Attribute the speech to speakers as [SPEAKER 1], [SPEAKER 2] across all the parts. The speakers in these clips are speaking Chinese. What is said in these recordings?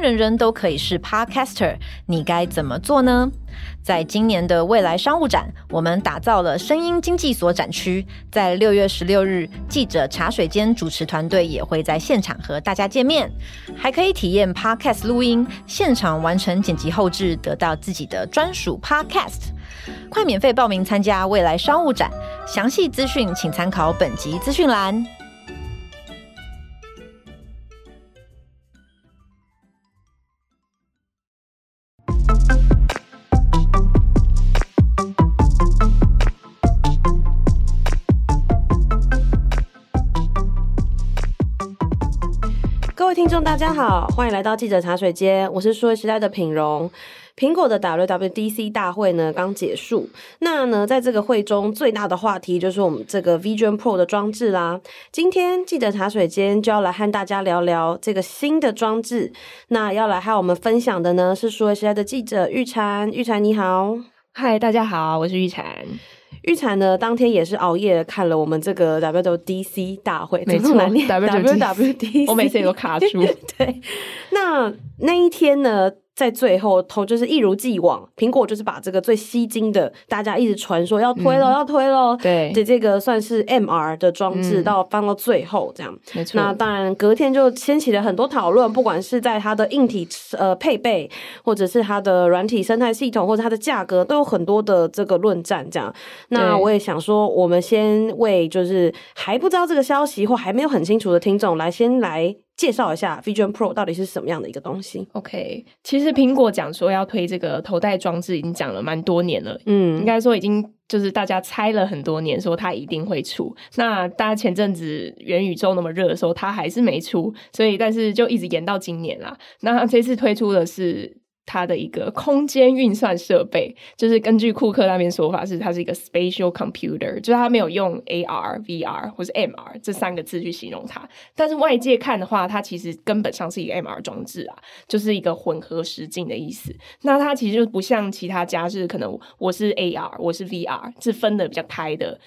[SPEAKER 1] 人人都可以是 Podcaster，你该怎么做呢？在今年的未来商务展，我们打造了声音经济所展区。在六月十六日，记者茶水间主持团队也会在现场和大家见面，还可以体验 Podcast 录音，现场完成剪辑后制，得到自己的专属 Podcast。快免费报名参加未来商务展，详细资讯请参考本集
[SPEAKER 2] 资讯栏。大家好，欢迎来到记者茶水间，我是数位时代的品荣。苹果的 WWDC 大会呢刚结束，那呢在这个会中最大的话题就是我们这个 Vision Pro 的装置啦。今天记者茶水间就要来和大家聊聊这个新的装置。那要来和我们分享的呢是数位时代的记者玉婵，玉婵你好，
[SPEAKER 3] 嗨，大家好，我是玉婵。
[SPEAKER 2] 玉婵呢当天也是熬夜看了我们这个 WWDC 大会，
[SPEAKER 3] 没错，WWDC，我每次也都卡住。
[SPEAKER 2] 对，那那一天呢？在最后，投就是一如既往，苹果就是把这个最吸睛的，大家一直传说要推了，嗯、要推了，
[SPEAKER 3] 对，
[SPEAKER 2] 这这个算是 MR 的装置，到放到最后这样，
[SPEAKER 3] 没错。
[SPEAKER 2] 那当然，隔天就掀起了很多讨论，不管是在它的硬体呃配备，或者是它的软体生态系统，或者它的价格，都有很多的这个论战。这样，那我也想说，我们先为就是还不知道这个消息或还没有很清楚的听众，来先来。介绍一下 Vision Pro 到底是什么样的一个东西
[SPEAKER 3] ？OK，其实苹果讲说要推这个头戴装置，已经讲了蛮多年了。嗯，应该说已经就是大家猜了很多年，说它一定会出。那大家前阵子元宇宙那么热的时候，它还是没出，所以但是就一直延到今年啦。那这次推出的是。它的一个空间运算设备，就是根据库克那边说法是，它是一个 spatial computer，就是它没有用 AR、VR 或是 MR 这三个字去形容它。但是外界看的话，它其实根本上是一个 MR 装置啊，就是一个混合实境的意思。那它其实就不像其他家是可能我是 AR，我是 VR，是分的比较开的。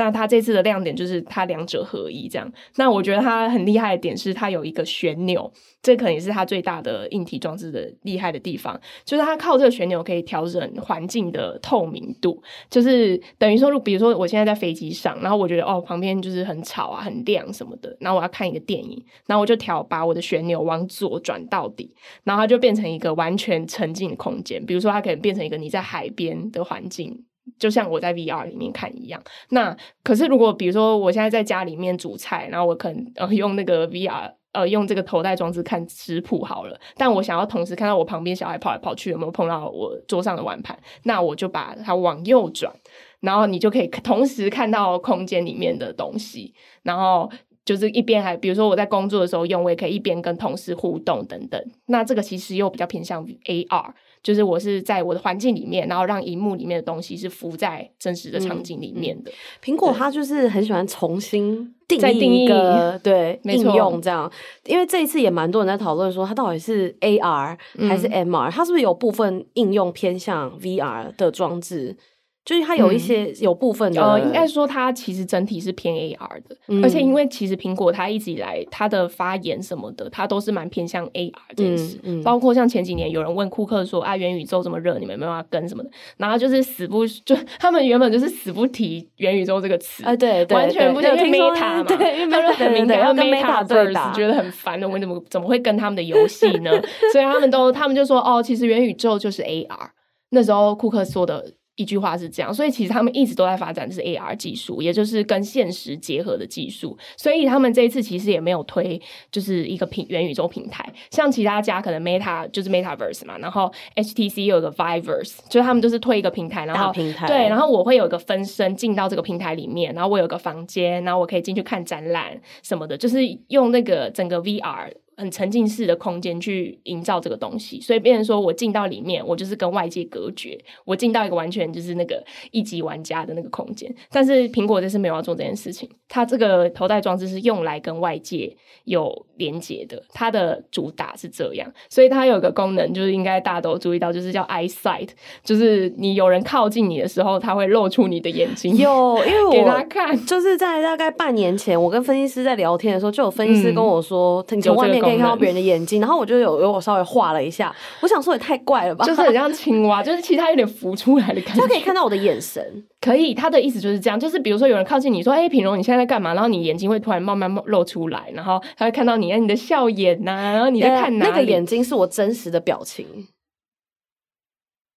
[SPEAKER 3] 但它这次的亮点就是它两者合一，这样。那我觉得它很厉害的点是它有一个旋钮，这可能也是它最大的硬体装置的厉害的地方，就是它靠这个旋钮可以调整环境的透明度，就是等于说，比如说我现在在飞机上，然后我觉得哦旁边就是很吵啊、很亮什么的，然后我要看一个电影，然后我就调把我的旋钮往左转到底，然后它就变成一个完全沉浸的空间，比如说它可能变成一个你在海边的环境。就像我在 VR 里面看一样，那可是如果比如说我现在在家里面煮菜，然后我可能呃用那个 VR 呃用这个头戴装置看食谱好了，但我想要同时看到我旁边小孩跑来跑去有没有碰到我桌上的碗盘，那我就把它往右转，然后你就可以同时看到空间里面的东西，然后就是一边还比如说我在工作的时候用，我也可以一边跟同事互动等等，那这个其实又比较偏向 AR。就是我是在我的环境里面，然后让荧幕里面的东西是浮在真实的场景里面的。
[SPEAKER 2] 苹、果它就是很喜欢重新定义一个对应用这样，因为这一次也蛮多人在讨论说它到底是 AR 还是 MR，、嗯、它是不是有部分应用偏向 VR 的装置？就是它有一些、嗯、有部分的，呃，
[SPEAKER 3] 应该说它其实整体是偏 AR 的，嗯、而且因为其实苹果它一直以来它的发言什么的，它都是蛮偏向 AR 这件事，包括像前几年有人问库克说啊，元宇宙这么热，你们没办法跟什么的，然后就是死不就他们原本就是死不提元宇宙这个词
[SPEAKER 2] 啊，对，对，
[SPEAKER 3] 完全不听 Meta 嘛，
[SPEAKER 2] 对，因为很敏感，
[SPEAKER 3] 要 Metaverse 觉得很烦的，我怎么怎么会跟他们的游戏呢？所以他们都他们就说哦，其实元宇宙就是 AR，那时候库克说的。一句话是这样，所以其实他们一直都在发展的是 AR 技术，也就是跟现实结合的技术。所以他们这一次其实也没有推就是一个平元宇宙平台，像其他家可能 Meta 就是 Metaverse 嘛，然后 HTC 有一个 Viverse，就是他们就是推一个平台，然后
[SPEAKER 2] 平台
[SPEAKER 3] 对，然后我会有一个分身进到这个平台里面，然后我有个房间，然后我可以进去看展览什么的，就是用那个整个 VR。很沉浸式的空间去营造这个东西，所以变成说我进到里面，我就是跟外界隔绝，我进到一个完全就是那个一级玩家的那个空间。但是苹果这次没有要做这件事情，它这个头戴装置是用来跟外界有连接的，它的主打是这样，所以它有一个功能，就是应该大家都注意到，就是叫 eyesight，就是你有人靠近你的时候，它会露出你的眼睛，
[SPEAKER 2] 有，因为我
[SPEAKER 3] 给他看，
[SPEAKER 2] 就是在大概半年前，我跟分析师在聊天的时候，就有分析师跟我说，你从外面。可以看到别人的眼睛，然后我就有有我稍微画了一下，我想说也太怪了吧，
[SPEAKER 3] 就是很像青蛙，就是其实它有点浮出来的感觉，
[SPEAKER 2] 他可以看到我的眼神，
[SPEAKER 3] 可以，他的意思就是这样，就是比如说有人靠近你说，哎，品荣你现在在干嘛？然后你眼睛会突然慢慢露出来，然后他会看到你，你的笑眼呐、啊，然后你在看哪里？
[SPEAKER 2] 那个眼睛是我真实的表情。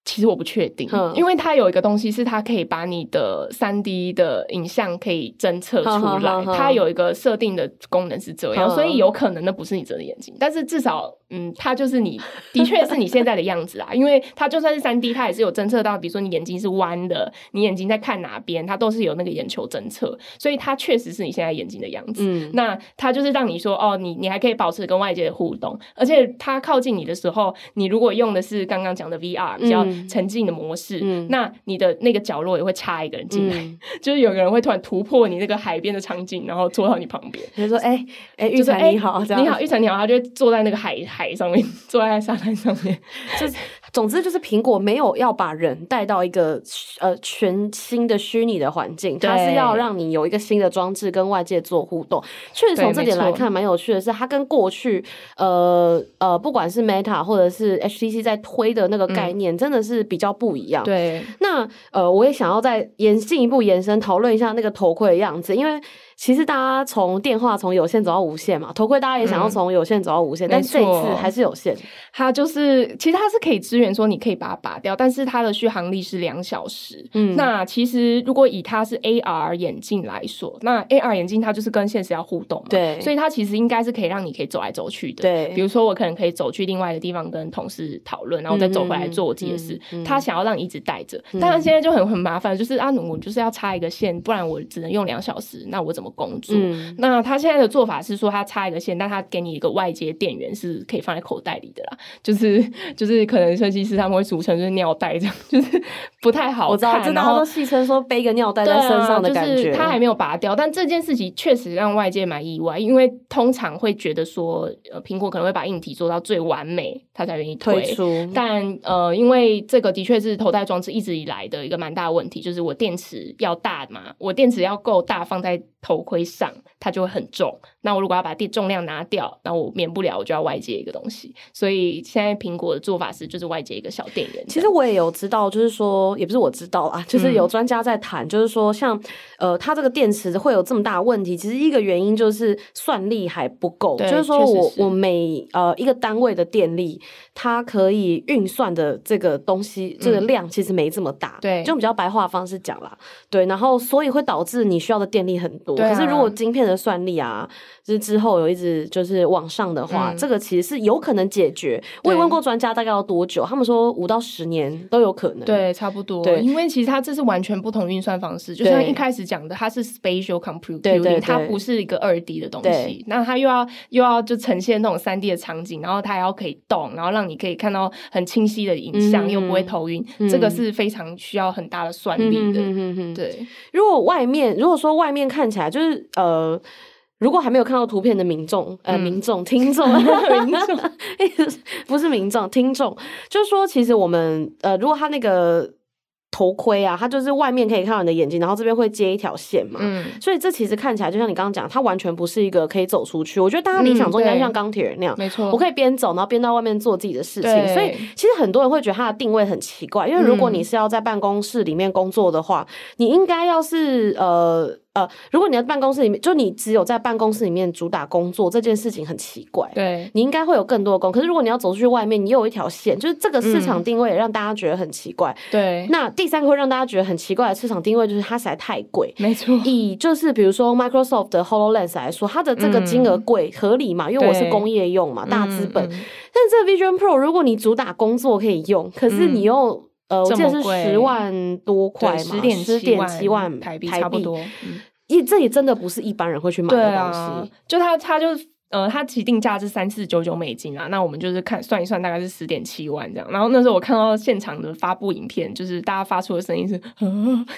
[SPEAKER 3] 其实我不确定，因为它有一个东西是它可以把你的三 D 的影像可以侦测出来，它有一个设定的功能是这样，所以有可能那不是你真的眼睛，但是至少，嗯，它就是你的确是你现在的样子啊，因为它就算是三 D，它也是有侦测到，比如说你眼睛是弯的，你眼睛在看哪边，它都是有那个眼球侦测，所以它确实是你现在眼睛的样子。嗯，那它就是让你说，哦，你你还可以保持跟外界的互动，而且它靠近你的时候，你如果用的是刚刚讲的 VR 比较。沉浸的模式，嗯，那你的那个角落也会插一个人进来，嗯，就是有个人会突然突破你那个海边的场景，然后坐到你旁边，
[SPEAKER 2] 就说：“哎、欸、哎，玉成你好，你
[SPEAKER 3] 好，玉成你好。”他就会坐在那个海海上面，坐在沙滩上面，
[SPEAKER 2] 就是。总之就是苹果没有要把人带到一个呃全新的虚拟的环境，它是要让你有一个新的装置跟外界做互动。确实从这点来看，蛮有趣的是，它跟过去呃呃不管是 Meta 或者是 HTC 在推的那个概念，真的是比较不一样。
[SPEAKER 3] 嗯、对，
[SPEAKER 2] 那呃我也想要再延进一步延伸讨论一下那个头盔的样子，因为。其实大家从电话从有线走到无线嘛，头盔大家也想要从有线走到无线，嗯、但这一次还是有线。
[SPEAKER 3] 它就是其实它是可以支援说你可以把它拔掉，但是它的续航力是两小时。嗯，那其实如果以它是 AR 眼镜来说，那 AR 眼镜它就是跟现实要互动嘛，
[SPEAKER 2] 对，
[SPEAKER 3] 所以它其实应该是可以让你可以走来走去的。
[SPEAKER 2] 对，
[SPEAKER 3] 比如说我可能可以走去另外的地方跟同事讨论，然后再走回来做我自己的事。他、嗯嗯嗯、想要让你一直带着，但是现在就很很麻烦，就是啊，我就是要插一个线，不然我只能用两小时，那我怎么工作？嗯那他现在的做法是说，他插一个线，但他给你一个外接电源，是可以放在口袋里的啦。就是就是，可能设计师他们会俗称就是尿袋这样，就是不太好看。
[SPEAKER 2] 我知道，然后都戏称说背个尿袋在身上的感觉。
[SPEAKER 3] 就是他还没有拔掉，但这件事情确实让外界蛮意外，因为通常会觉得说，呃，苹果可能会把硬体做到最完美，他才愿意推，推出。但呃，因为这个的确是头戴装置一直以来的一个蛮大的问题，就是我电池要大嘛，我电池要够大，放在头盔上。它就会很重。那我如果要把电重量拿掉，那我免不了我就要外接一个东西。所以现在苹果的做法是，就是外接一个小电源。
[SPEAKER 2] 其实我也有知道，就是说，也不是我知道啊，就是有专家在谈，就是说像，像呃，它这个电池会有这么大问题，其实一个原因就是算力还不够。就是说我我每呃一个单位的电力，它可以运算的这个东西，这个量其实没这么大。对，就比较白话方式讲啦。对，然后所以会导致你需要的电力很多。可是如果晶片的算力啊，就是之后有一直就是往上的话，嗯，这个其实是有可能解决。我也问过专家大概要多久，他们说五到十年都有可能。
[SPEAKER 3] 对，差不多。对，因为其实它这是完全不同运算方式，就像一开始讲的，它是 spatial computing，它不是一个二 D 的东西。那它又要又要就呈现那种三 D 的场景，然后它还要可以动，然后让你可以看到很清晰的影像，嗯，又不会头晕，嗯。这个是非常需要很大的算力的。对，
[SPEAKER 2] 如果外面如果说外面看起来就是呃。如果还没有看到图片的民众，呃，民众、听众、民众，不是民众，听众，就是说，其实我们，呃，如果他那个。头盔啊，它就是外面可以看到你的眼睛，然后这边会接一条线嘛，嗯，所以这其实看起来就像你刚刚讲，它完全不是一个可以走出去。我觉得大家理想中应该像钢铁人那样，没错，我可以边走，然后边到外面做自己的事情。所以其实很多人会觉得它的定位很奇怪，因为如果你是要在办公室里面工作的话，嗯、你应该要是呃。呃，如果你在办公室里面，就你只有在办公室里面主打工作这件事情很奇怪。对，你应该会有更多的工。可是如果你要走出去外面，你又有一条线，就是这个市场定位也让大家觉得很奇怪。对、嗯，那第三个会让大家觉得很奇怪的市场定位就是它实在太贵。没错，以就是比如说 Microsoft 的 HoloLens 来说，它的这个金额贵、嗯、合理嘛？因为我是工业用嘛，大资本。但这个 Vision Pro 如果你主打工作可以用，可是你又、嗯、呃，我记得是十万多块嘛，十点七万台币差不多。嗯一这也真的不是一般人会去买的东西，啊、
[SPEAKER 3] 就他他就呃，它其定价是三四九九美金啊，那我们就是看算一算，大概是十点七万这样。然后那时候我看到现场的发布影片，就是大家发出的声音是，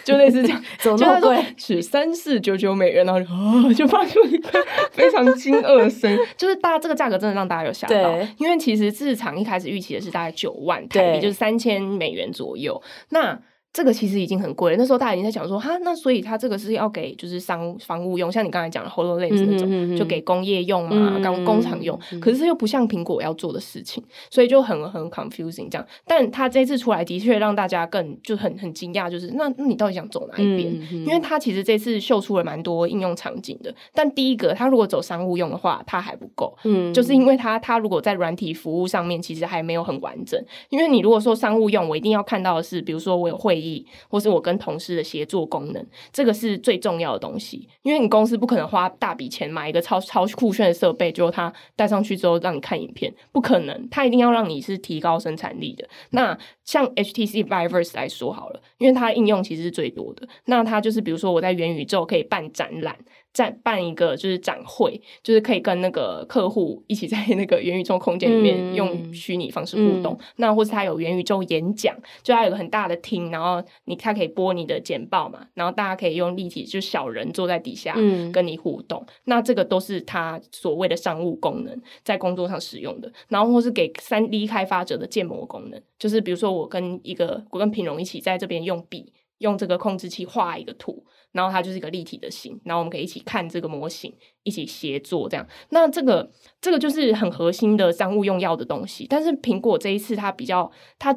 [SPEAKER 3] 就类似这样，
[SPEAKER 2] 怎么那么贵？
[SPEAKER 3] 是三四九九美元，然后就啊，就发出一个 非常惊愕的声，就是大家这个价格真的让大家有吓到，因为其实市场一开始预期的是大概九万台币，就是三千美元左右。那这个其实已经很贵了。那时候大家已经在讲说，哈，那所以它这个是要给就是商房务用，像你刚才讲的 HoloLens 那种，就给工业用嘛，工、嗯、工厂用。可是这又不像苹果要做的事情，所以就很很 confusing 这样。但他这次出来的确让大家更就很很惊讶，就是那那你到底想走哪一边？嗯、因为他其实这次秀出了蛮多应用场景的。但第一个，他如果走商务用的话，它还不够，嗯，就是因为他他如果在软体服务上面其实还没有很完整。因为你如果说商务用，我一定要看到的是，比如说我有会议。或是我跟同事的协作功能，这个是最重要的东西。因为你公司不可能花大笔钱买一个超超酷炫的设备，就它带上去之后让你看影片，不可能。它一定要让你是提高生产力的。那像 HTC Vive 来说好了，因为它应用其实是最多的。那它就是比如说我在元宇宙可以办展览。在办一个就是展会，就是可以跟那个客户一起在那个元宇宙空间里面用虚拟方式互动。嗯、那或是他有元宇宙演讲，就他有个很大的厅，然后你他可以播你的简报嘛，然后大家可以用立体，就小人坐在底下跟你互动。嗯、那这个都是他所谓的商务功能，在工作上使用的。然后或是给三 D 开发者的建模功能，就是比如说我跟一个我跟品荣一起在这边用笔用这个控制器画一个图。然后它就是一个立体的形，然后我们可以一起看这个模型，一起协作这样。那这个这个就是很核心的商务用药的东西。但是苹果这一次它比较它。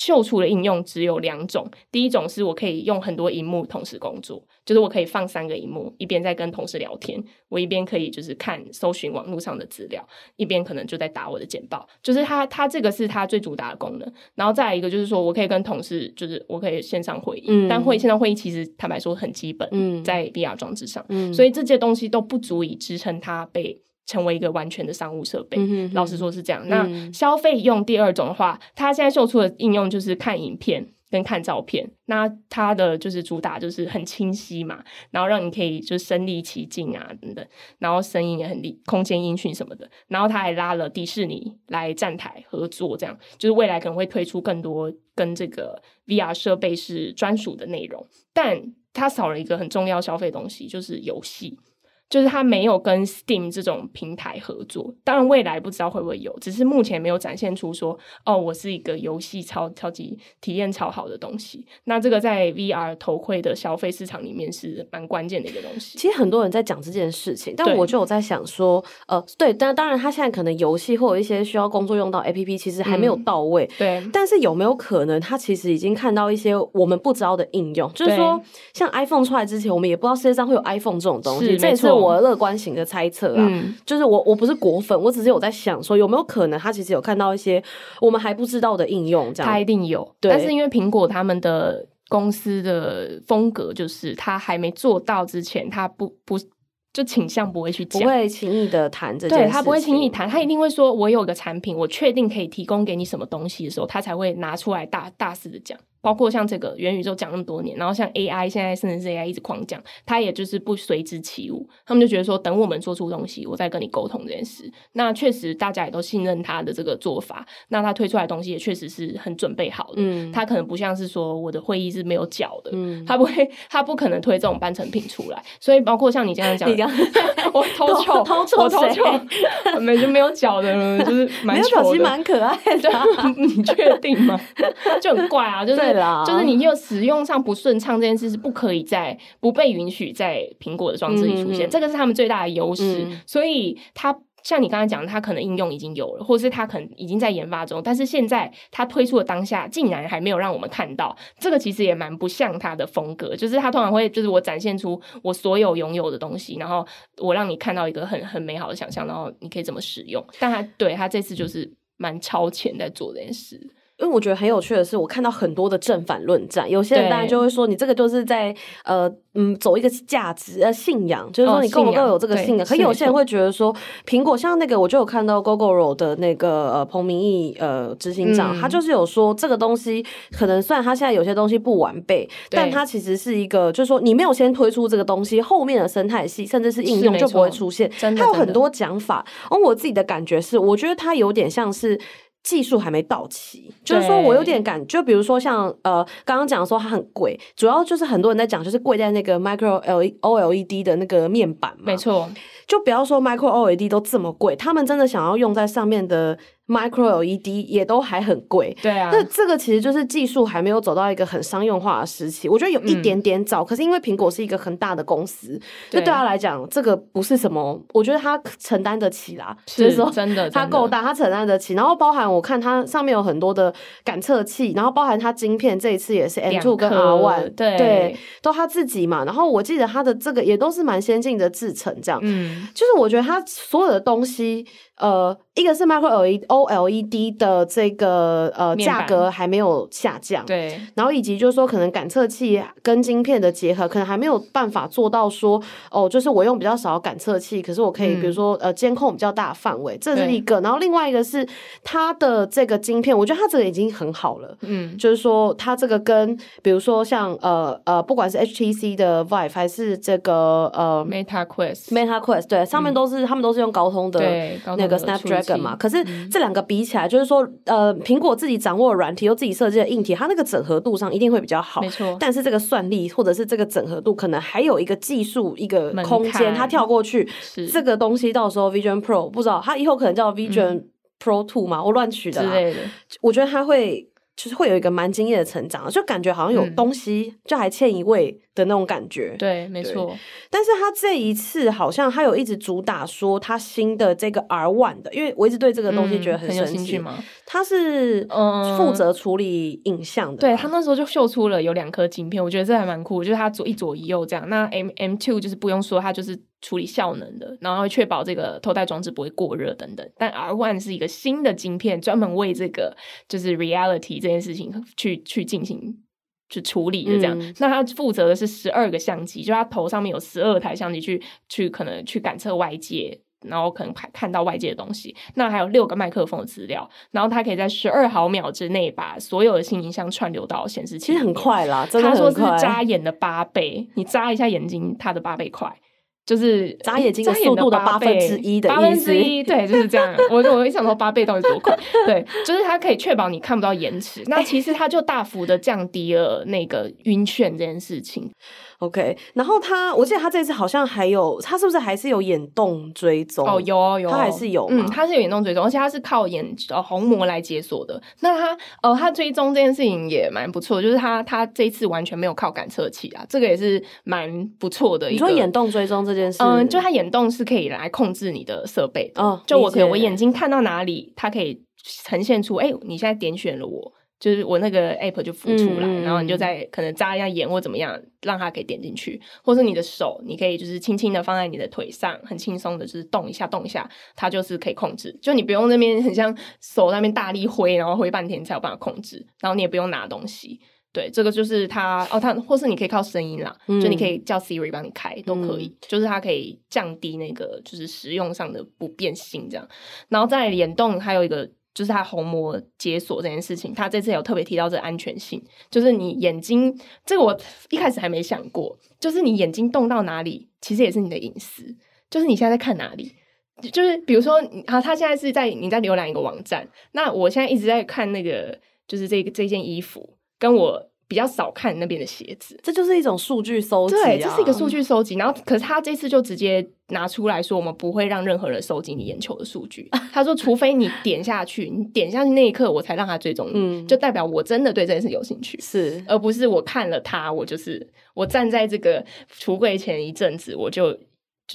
[SPEAKER 3] 秀出的应用只有两种，第一种是我可以用很多荧幕同时工作，就是我可以放三个荧幕，一边在跟同事聊天，我一边可以就是看搜寻网络上的资料，一边可能就在打我的简报，就是它它这个是它最主打的功能。然后再来一个就是说我可以跟同事，就是我可以线上会议，嗯、但会线上会议其实坦白说很基本，在 VR 装置上，嗯、所以这些东西都不足以支撑它被。成为一个完全的商务设备，老实说是这样。嗯、那消费用第二种的话，它现在秀出的应用就是看影片跟看照片。那它的就是主打就是很清晰嘛，然后让你可以就身临其境啊等等，然后声音也很利，空间音讯什么的。然后他还拉了迪士尼来站台合作，这样就是未来可能会推出更多跟这个 VR 设备是专属的内容。但它少了一个很重要消费东西，就是游戏。就是它没有跟 Steam 这种平台合作，当然未来不知道会不会有，只是目前没有展现出说，哦，我是一个游戏超超级体验超好的东西。那这个在 VR 头盔的消费市场里面是蛮关键的一个东西。
[SPEAKER 2] 其实很多人在讲这件事情，但我就有在想说，呃，对，但当然他现在可能游戏或有一些需要工作用到 APP，其实还没有到位。嗯、对，但是有没有可能他其实已经看到一些我们不知道的应用？就是说，像 iPhone 出来之前，我们也不知道世界上会有 iPhone 这种东西。这也是我乐观型的猜测啊，嗯、就是我我不是果粉，我只是有在想说有没有可能他其实有看到一些我们还不知道的应用，这样。
[SPEAKER 3] 他一定有，对但是因为苹果他们的公司的风格就是他还没做到之前，他不不就倾向不会去讲，
[SPEAKER 2] 不会轻易的谈这件事。对，他
[SPEAKER 3] 不会轻易谈，他一定会说，我有个产品，我确定可以提供给你什么东西的时候，他才会拿出来大大肆的讲。包括像这个元宇宙讲那么多年，然后像 AI 现在甚至是 AI 一直狂讲，他也就是不随之起舞。他们就觉得说，等我们做出东西，我再跟你沟通这件事。那确实大家也都信任他的这个做法。那他推出来的东西也确实是很准备好的。嗯，他可能不像是说我的会议是没有脚的，嗯，他不会，他不可能推这种半成品出来。所以包括像你这样讲，我偷丑，我偷丑，没就没有脚的，就是蛮丑的，
[SPEAKER 2] 蛮可爱的。
[SPEAKER 3] 你确定吗？就很怪啊，就是。就是你又使用上不顺畅这件事是不可以在不被允许在苹果的装置里出现，嗯、这个是他们最大的优势。嗯、所以它像你刚才讲的，它可能应用已经有了，或者是它可能已经在研发中，但是现在它推出的当下竟然还没有让我们看到，这个其实也蛮不像它的风格。就是它通常会就是我展现出我所有拥有的东西，然后我让你看到一个很很美好的想象，然后你可以怎么使用。但它对它这次就是蛮超前在做这件事。
[SPEAKER 2] 因为我觉得很有趣的是，我看到很多的正反论战，有些人当然就会说，你这个就是在呃嗯走一个价值呃信仰，就是说你够不够有这个信仰。可有些人会觉得说，苹果像那个，我就有看到 Gogoro 的那个呃彭明义呃执行长，他就是有说这个东西可能虽然他现在有些东西不完备，但他其实是一个，就是说你没有先推出这个东西，后面的生态系甚至是应用就不会出现。他有很多讲法，而我自己的感觉是，我觉得他有点像是。技术还没到齐，就是说我有点感，就比如说像呃，刚刚讲说它很贵，主要就是很多人在讲，就是贵在那个 micro L OLED 的那个面板嘛。
[SPEAKER 3] 没错，
[SPEAKER 2] 就不要说 micro OLED 都这么贵，他们真的想要用在上面的 Micro LED 也都还很贵。
[SPEAKER 3] 对啊，
[SPEAKER 2] 那这个其实就是技术还没有走到一个很商用化的时期。我觉得有一点点早，嗯、可是因为苹果是一个很大的公司，对就对他来讲，这个不是什么，我觉得他承担得起啦。
[SPEAKER 3] 是
[SPEAKER 2] 就是说
[SPEAKER 3] 真的，
[SPEAKER 2] 他够大，他承担得起。然后包含我看它上面有很多的感测器，然后包含它晶片，这一次也是 M2 跟 R1，
[SPEAKER 3] 对
[SPEAKER 2] 对，都他自己嘛。然后我记得他的这个也都是蛮先进的制程，这样，嗯，就是我觉得他所有的东西。呃，一个是 Micro LED OLED 的这个呃价格还没有下降，
[SPEAKER 3] 对，
[SPEAKER 2] 然后以及就是说可能感测器跟晶片的结合，可能还没有办法做到说哦，就是我用比较少感测器，可是我可以比如说、嗯、呃监控比较大范围，这是一个。然后另外一个是它的这个晶片，我觉得它这个已经很好了，嗯，就是说它这个跟比如说像呃呃不管是 HTC 的 Vive 还是这个呃
[SPEAKER 3] Meta Quest
[SPEAKER 2] Meta Quest 对，上面都是、嗯、他们都是用高通的
[SPEAKER 3] 对高通。
[SPEAKER 2] 个 Snapdragon 嘛，可是这两个比起来，就是说，呃，苹果自己掌握软体，又自己设计的硬体，它那个整合度上一定会比较好，
[SPEAKER 3] 没错。
[SPEAKER 2] 但是这个算力或者是这个整合度，可能还有一个技术一个空间，它跳过去，这个东西到时候 Vision Pro 不知道，它以后可能叫 Vision Pro Two 嘛，我乱取的之类的。我觉得它会就是会有一个蛮惊艳的成长，就感觉好像有东西就还欠一位。的那种感觉，
[SPEAKER 3] 对，没错。
[SPEAKER 2] 但是他这一次好像他有一直主打说他新的这个 R One 的，因为我一直对这个东西觉得很神奇。
[SPEAKER 3] 嗯、很有兴趣吗？
[SPEAKER 2] 他是嗯负责处理影像的，
[SPEAKER 3] 对，他那时候就秀出了有两颗晶片，我觉得这还蛮酷，就是他左一左一右这样。那 M M Two 就是不用说，它就是处理效能的，然后会确保这个头戴装置不会过热等等。但 R One 是一个新的晶片，专门为这个就是 Reality 这件事情去去进行。去处理的这样，嗯、那他负责的是十二个相机，就他头上面有十二台相机去去可能去感测外界，然后可能看看到外界的东西。那还有六个麦克风的资料，然后他可以在十二毫秒之内把所有的新影像串流到显示器。
[SPEAKER 2] 其实很快啦，真的
[SPEAKER 3] 他说是眨眼的八倍，你眨一下眼睛，他的八倍快。就是
[SPEAKER 2] 眨眼睛的速度的八分之一的八分之一，
[SPEAKER 3] 对，就是这样。我我一想说八倍到底多快？对，就是它可以确保你看不到延迟。那其实它就大幅的降低了那个晕眩这件事情。
[SPEAKER 2] OK，然后他，我记得他这次好像还有，他是不是还是有眼动追踪？
[SPEAKER 3] 哦，有哦有，
[SPEAKER 2] 他还是有，
[SPEAKER 3] 嗯，他是有眼动追踪，而且他是靠眼呃虹膜来解锁的。那他呃，他追踪这件事情也蛮不错，就是他他这一次完全没有靠感测器啊，这个也是蛮不错的。
[SPEAKER 2] 你说眼动追踪这件事，
[SPEAKER 3] 嗯，就它眼动是可以来控制你的设备的，哦，就我可以我眼睛看到哪里，它可以呈现出，哎，你现在点选了我。就是我那个 app 就浮出来，嗯、然后你就在可能眨一下眼或怎么样，让它可以点进去，或是你的手，你可以就是轻轻的放在你的腿上，很轻松的，就是动一下动一下，它就是可以控制。就你不用那边很像手那边大力挥，然后挥半天才有办法控制，然后你也不用拿东西。对，这个就是它哦，它或是你可以靠声音啦，嗯、就你可以叫 Siri 帮你开都可以，嗯、就是它可以降低那个就是使用上的不便性这样。然后在联动还有一个。就是它虹膜解锁这件事情，它这次有特别提到这安全性，就是你眼睛这个我一开始还没想过，就是你眼睛动到哪里，其实也是你的隐私，就是你现在在看哪里，就是比如说，啊，他现在是在你在浏览一个网站，那我现在一直在看那个，就是这个这件衣服，跟我。比较少看那边的鞋子，
[SPEAKER 2] 这就是一种数据收集啊。
[SPEAKER 3] 对，这是一个数据收集。然后，可是他这次就直接拿出来说，我们不会让任何人收集你眼球的数据。他说，除非你点下去，你点下去那一刻，我才让他追踪你，嗯，就代表我真的对这件事有兴趣，
[SPEAKER 2] 是，
[SPEAKER 3] 而不是我看了他，我就是我站在这个橱柜前一阵子，我就。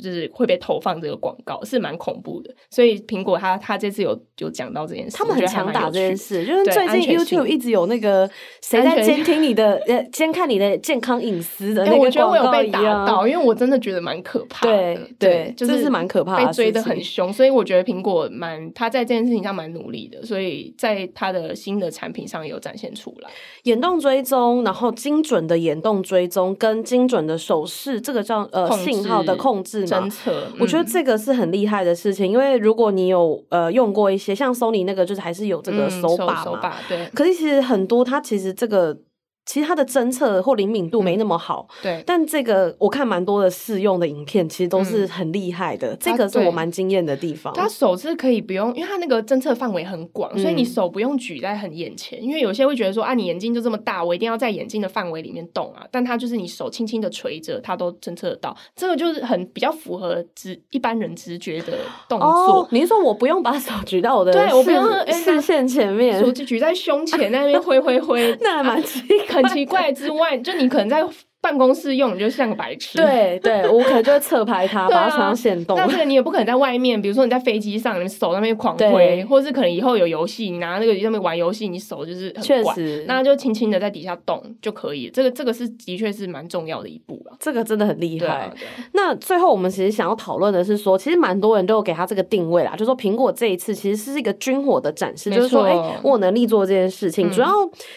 [SPEAKER 3] 就是会被投放这个广告，是蛮恐怖的。所以苹果它它这次有有讲到这件事，
[SPEAKER 2] 他们很强打这件事，就是最近 YouTube 一直有那个谁在监听你的呃监看你的健康隐私的那个
[SPEAKER 3] 我觉得我有被打到，因为我真的觉得蛮可怕的。
[SPEAKER 2] 对对，就是蛮可怕的，
[SPEAKER 3] 被追的很凶。所以我觉得苹果蛮他在这件事情上蛮努力的，所以在他的新的产品上也有展现出来
[SPEAKER 2] 眼动追踪，然后精准的眼动追踪跟精准的手势，这个叫呃信号的控制。
[SPEAKER 3] 侦测，
[SPEAKER 2] 我觉得这个是很厉害的事情，嗯、因为如果你有呃用过一些像 Sony 那个，就是还是有这个手把嘛，
[SPEAKER 3] 嗯、手手把对。
[SPEAKER 2] 可是其实很多它其实这个其实它的侦测或灵敏度没那么好，
[SPEAKER 3] 嗯、对。
[SPEAKER 2] 但这个我看蛮多的试用的影片，其实都是很厉害的。嗯、这个是我蛮惊艳的地方。
[SPEAKER 3] 它手是可以不用，因为它那个侦测范围很广，嗯、所以你手不用举在很眼前。因为有些会觉得说啊，你眼睛就这么大，我一定要在眼睛的范围里面动啊。但它就是你手轻轻的垂着，它都侦测得到。这个就是很比较符合直一般人直觉的动作。
[SPEAKER 2] 哦、你是说我不用把手举到我的
[SPEAKER 3] 对，我不用
[SPEAKER 2] 视线前面，
[SPEAKER 3] 手举在胸前那边挥挥挥，
[SPEAKER 2] 那还蛮奇怪。
[SPEAKER 3] 很奇怪之外，就你可能在办公室用，你就像个白痴。
[SPEAKER 2] 对对，我可能就会侧拍它，把它传上线动。
[SPEAKER 3] 那这个你也不可能在外面，比如说你在飞机上，你手那边狂挥，或者是可能以后有游戏，你拿那个上面玩游戏，你手就是很
[SPEAKER 2] 确实，
[SPEAKER 3] 那就轻轻的在底下动就可以。这个这个是的确是蛮重要的一步了，
[SPEAKER 2] 这个真的很厉害。那最后我们其实想要讨论的是说，其实蛮多人都有给他这个定位啦，就是说苹果这一次其实是一个军火的展示，就是说，哎，我有能力做这件事情。主要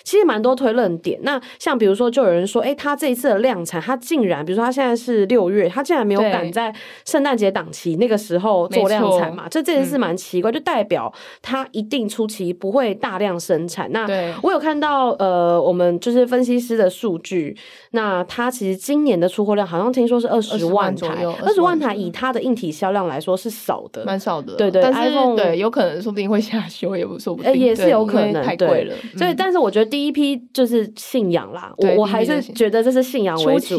[SPEAKER 2] 其实蛮多推论点。那像比如说，就有人说，哎，他这一次的量产，它竟然，比如说它现在是六月，它竟然没有赶在圣诞节档期那个时候做量产嘛？这这件事蛮奇怪，嗯、就代表它一定初期不会大量生产。那我有看到呃，我们就是分析师的数据，那它其实今年的出货量好像听说是二十万台，二十万台以它的硬体销量来说是少的，
[SPEAKER 3] 蛮少的。
[SPEAKER 2] 对对，
[SPEAKER 3] 但是 iPhone, 对，有可能说不定会下修，也不说不定，
[SPEAKER 2] 也是有可能，
[SPEAKER 3] 太贵了。
[SPEAKER 2] 所以，但是我觉得第一批就是信仰啦，我我还是觉得这是信仰为主。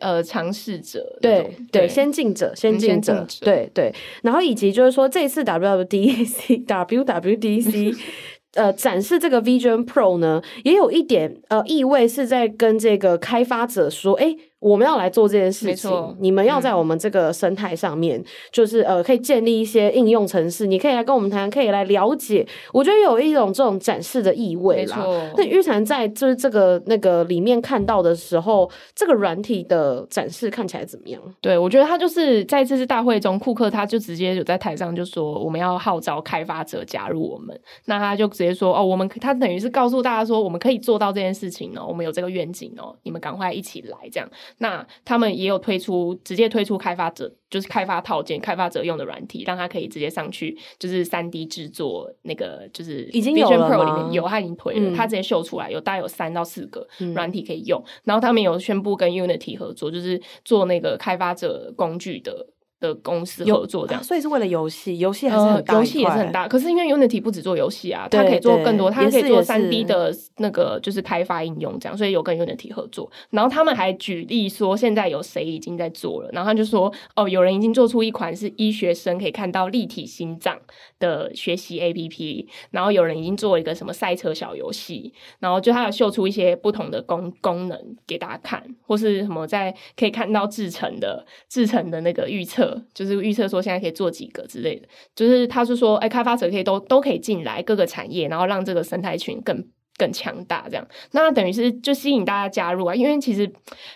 [SPEAKER 3] 呃，尝试者，
[SPEAKER 2] 对对，先进者，先进者，对对，然后以及就是说，这次 WWDC WWDC 呃展示这个 Vision Pro 呢，也有一点呃意味是在跟这个开发者说，哎。我们要来做这件事情，你们要在我们这个生态上面，嗯、就是呃，可以建立一些应用程式，你可以来跟我们谈，可以来了解。我觉得有一种这种展示的意味啦。那玉婵在就是这个那个里面看到的时候，这个软体的展示看起来怎么样？
[SPEAKER 3] 对，我觉得他就是在这次大会中，库克他就直接有在台上就说，我们要号召开发者加入我们。那他就直接说，哦，我们他等于是告诉大家说，我们可以做到这件事情哦，我们有这个愿景哦，你们赶快一起来这样。那他们也有推出，直接推出开发者，就是开发套件，开发者用的软体，让他可以直接上去，就是三 D 制作那个，就是
[SPEAKER 2] 已经有了
[SPEAKER 3] Pro 里面有，他已经推了，他、嗯、直接秀出来，有大概有三到四个软体可以用。嗯、然后他们有宣布跟 Unity 合作，就是做那个开发者工具的。的公司合作这样，
[SPEAKER 2] 所以是为了游戏，游戏还是很大，游戏、
[SPEAKER 3] 呃、也是很大。可是因为 Unity 不只做游戏啊，它可以做更多，它可以做三 D 的那个就是开发应用这样，所以有跟 Unity 合作。然后他们还举例说，现在有谁已经在做了，然后他就说，哦，有人已经做出一款是医学生可以看到立体心脏的学习 APP，然后有人已经做了一个什么赛车小游戏，然后就他有秀出一些不同的功功能给大家看，或是什么在可以看到制成的制成的那个预测。就是预测说现在可以做几个之类的，就是他是说，哎，开发者可以都都可以进来各个产业，然后让这个生态群更更强大，这样，那等于是就吸引大家加入啊。因为其实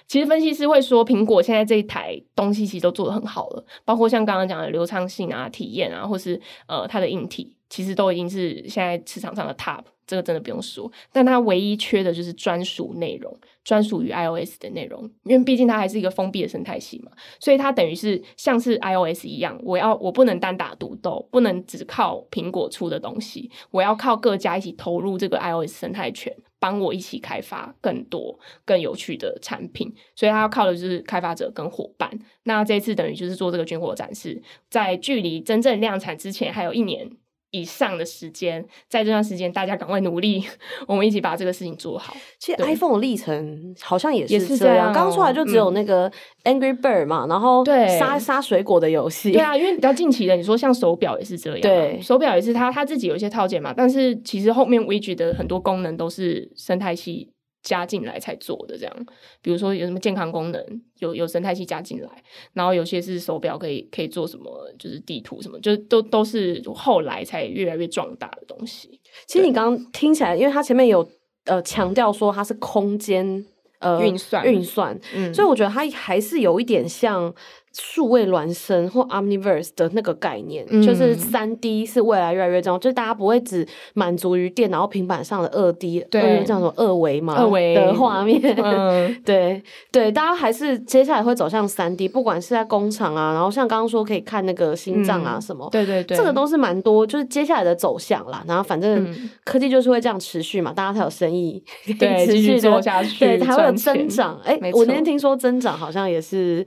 [SPEAKER 3] 其实分析师会说，苹果现在这一台东西其实都做得很好了，包括像刚刚讲的流畅性啊、体验啊，或是呃它的硬体，其实都已经是现在市场上的 top。这个真的不用说，但它唯一缺的就是专属内容，专属于 iOS 的内容，因为毕竟它还是一个封闭的生态系嘛，所以它等于是像是 iOS 一样，我要我不能单打独斗，不能只靠苹果出的东西，我要靠各家一起投入这个 iOS 生态圈，帮我一起开发更多更有趣的产品，所以它要靠的就是开发者跟伙伴。那这次等于就是做这个军火展示，在距离真正量产之前还有一年以上的时间，在这段时间，大家赶快努力，我们一起把这个事情做好。
[SPEAKER 2] 其实 iPhone 的历程好像也是这样，刚出来就只有那个 Angry Bird 嘛，然后对杀杀水果的游戏。
[SPEAKER 3] 对啊，因为比较近期的，你说像手表也是这样，对，手表也是它它自己有一些套件嘛，但是其实后面 Widget 的很多功能都是生态系加进来才做的这样，比如说有什么健康功能，有有生态系加进来，然后有些是手表可以可以做什么，就是地图什么，就都都是后来才越来越壮大的东西。
[SPEAKER 2] 其实你刚刚听起来，因为它前面有呃强调说它是空间呃运算运算，嗯，所以我觉得它还是有一点像。数位孪生或 Omniverse 的那个概念，
[SPEAKER 3] 嗯、
[SPEAKER 2] 就是三 D 是未来越来越重要，就是大家不会只满足于电脑、平板上的二 D，对，叫做二维嘛，
[SPEAKER 3] 二维
[SPEAKER 2] 的画面。
[SPEAKER 3] 嗯、
[SPEAKER 2] 对对，大家还是接下来会走向三 D，不管是在工厂啊，然后像刚刚说可以看那个心脏啊什么，
[SPEAKER 3] 嗯、对对对，
[SPEAKER 2] 这个都是蛮多，就是接下来的走向啦。然后反正科技就是会这样持续嘛，大家才有生意
[SPEAKER 3] 对
[SPEAKER 2] 持续
[SPEAKER 3] 做下去，
[SPEAKER 2] 对，还会有增长。哎，我那天听说增长好像也是。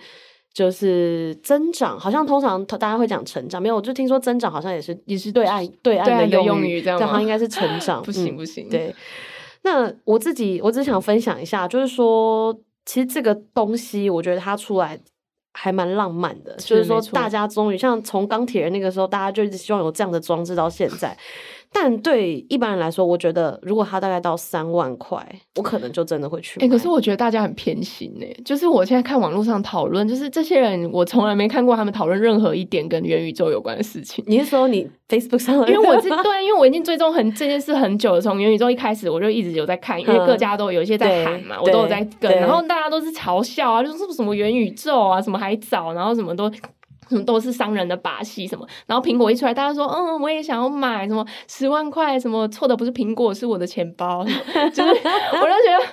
[SPEAKER 2] 就是增长，好像通常大家会讲成长，没有，我就听说增长好像也是也是对岸对岸的用语，
[SPEAKER 3] 这样
[SPEAKER 2] 好像应该是成 长，
[SPEAKER 3] 不行不行。
[SPEAKER 2] 对，那我自己我只想分享一下，就是说，其实这个东西，我觉得它出来还蛮浪漫的，是就是说，大家终于像从钢铁人那个时候，大家就一直希望有这样的装置到现在。但对一般人来说，我觉得如果它大概到三万块，我可能就真的会去买。
[SPEAKER 3] 哎、欸，可是我觉得大家很偏心哎，就是我现在看网络上讨论，就是这些人，我从来没看过他们讨论任何一点跟元宇宙有关的事情。
[SPEAKER 2] 你是说你 Facebook 上？
[SPEAKER 3] 因为我是对，因为我已经追踪很这件事很久了，从元宇宙一开始我就一直有在看，因为各家都有一些在喊嘛，我都有在跟，然后大家都是嘲笑啊，就是什么元宇宙啊，什么还早，然后什么都。什么都是商人的把戏，什么，然后苹果一出来，大家说，嗯，我也想要买，什么十万块，什么错的不是苹果，是我的钱包，就是，我就觉得。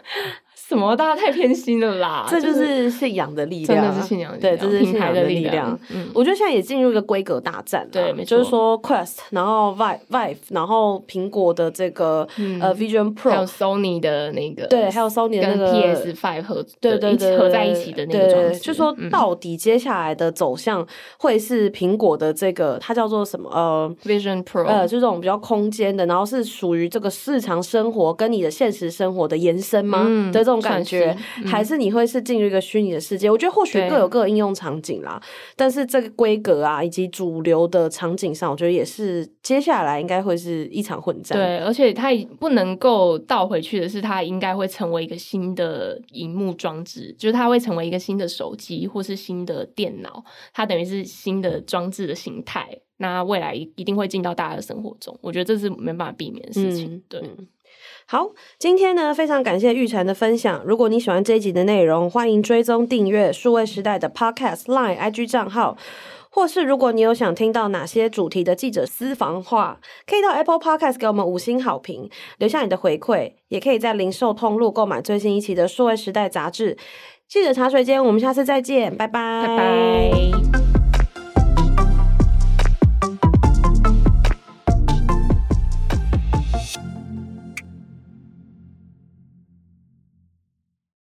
[SPEAKER 3] 什么？大家太偏心了啦！
[SPEAKER 2] 这就是信仰的力量，
[SPEAKER 3] 真的是信仰的力量，
[SPEAKER 2] 对，这是信仰的力量。嗯，我觉得现在也进入一个规格大战，
[SPEAKER 3] 对，没错。
[SPEAKER 2] 就是说，Quest，然后 Vive Vive，然后苹果的这个呃 Vision Pro，
[SPEAKER 3] 还有 Sony 的那个，
[SPEAKER 2] 对，还有 Sony 的那个
[SPEAKER 3] PS Five 合，
[SPEAKER 2] 对对对，
[SPEAKER 3] 合在一起的那个装置。
[SPEAKER 2] 就说到底接下来的走向会是苹果的这个，它叫做什么？呃
[SPEAKER 3] ，Vision Pro，
[SPEAKER 2] 呃，就这种比较空间的，然后是属于这个日常生活跟你的现实生活的延伸吗？的这种感觉。还是你会是进入一个虚拟的世界？我觉得或许各有各的应用场景啦，但是这个规格啊，以及主流的场景上，我觉得也是接下来应该会是一场混战。
[SPEAKER 3] 对，而且它不能够倒回去的是，它应该会成为一个新的荧幕装置，就是它会成为一个新的手机或是新的电脑，它等于是新的装置的形态。那未来一定会进到大家的生活中，我觉得这是没办法避免的事情。嗯、对。嗯
[SPEAKER 2] 好，今天呢，非常感谢玉婵的分享。如果你喜欢这一集的内容，欢迎追踪订阅数位时代的 Podcast Line IG 账号，或是如果你有想听到哪些主题的记者私房话，可以到 Apple Podcast 给我们五星好评，留下你的回馈，也可以在零售通路购买最新一期的数位时代杂志。记者茶水间，我们下次再见，拜拜，
[SPEAKER 3] 拜拜。